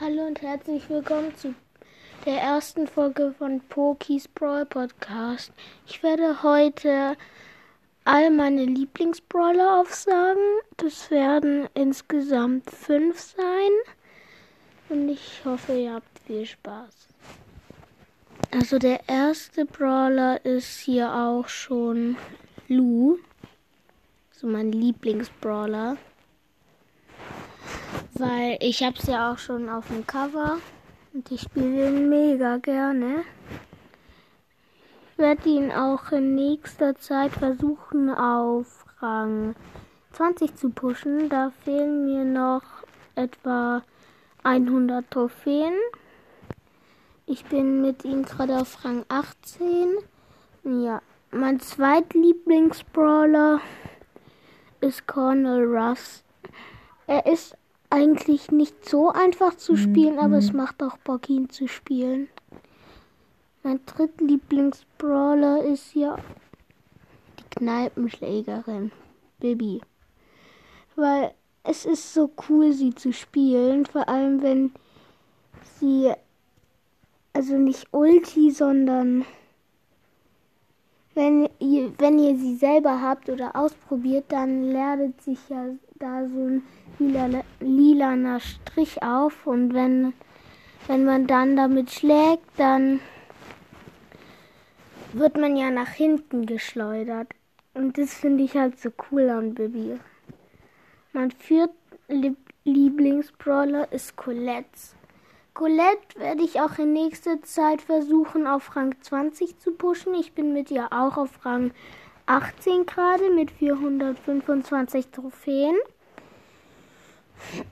Hallo und herzlich willkommen zu der ersten Folge von Pokis Brawl Podcast. Ich werde heute all meine Lieblingsbrawler aufsagen. Das werden insgesamt fünf sein. Und ich hoffe, ihr habt viel Spaß. Also der erste Brawler ist hier auch schon Lou. So mein Lieblingsbrawler weil ich habe es ja auch schon auf dem Cover und ich spiele ihn mega gerne. Ich werde ihn auch in nächster Zeit versuchen auf Rang 20 zu pushen. Da fehlen mir noch etwa 100 Trophäen. Ich bin mit ihm gerade auf Rang 18. Ja, mein zweitlieblingsbrawler ist Cornel Russ. Er ist eigentlich nicht so einfach zu spielen, mhm. aber es macht auch Bock, ihn zu spielen. Mein drittlieblingsbrawler ist hier die Kneipenschlägerin, Bibi. Weil es ist so cool, sie zu spielen, vor allem wenn sie, also nicht Ulti, sondern wenn ihr, wenn ihr sie selber habt oder ausprobiert, dann lernt sich ja da so ein lila, lilaner Strich auf und wenn, wenn man dann damit schlägt, dann wird man ja nach hinten geschleudert. Und das finde ich halt so cool an Bibi. Mein vierter Lieblingsbrawler ist Colette. Colette werde ich auch in nächster Zeit versuchen, auf Rang 20 zu pushen. Ich bin mit ihr auch auf Rang 18 gerade mit 425 Trophäen.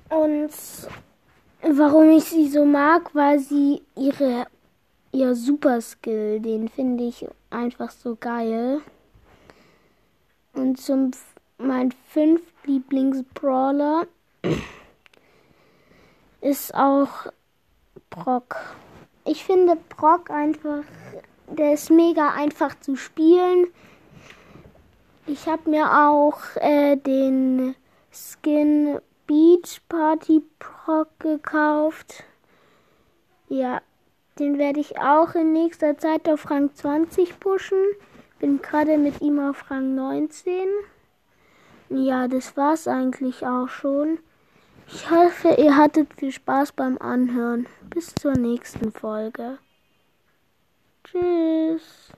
Und warum ich sie so mag, weil sie ihre ihr Super Skill, den finde ich einfach so geil. Und zum mein fünf Lieblingsbrawler ist auch Brock. Ich finde Brock einfach, der ist mega einfach zu spielen. Ich habe mir auch äh, den Skin Beach Party Brock gekauft. Ja, den werde ich auch in nächster Zeit auf Rang 20 pushen. Bin gerade mit ihm auf Rang 19. Ja, das war's eigentlich auch schon. Ich hoffe, ihr hattet viel Spaß beim Anhören. Bis zur nächsten Folge. Tschüss.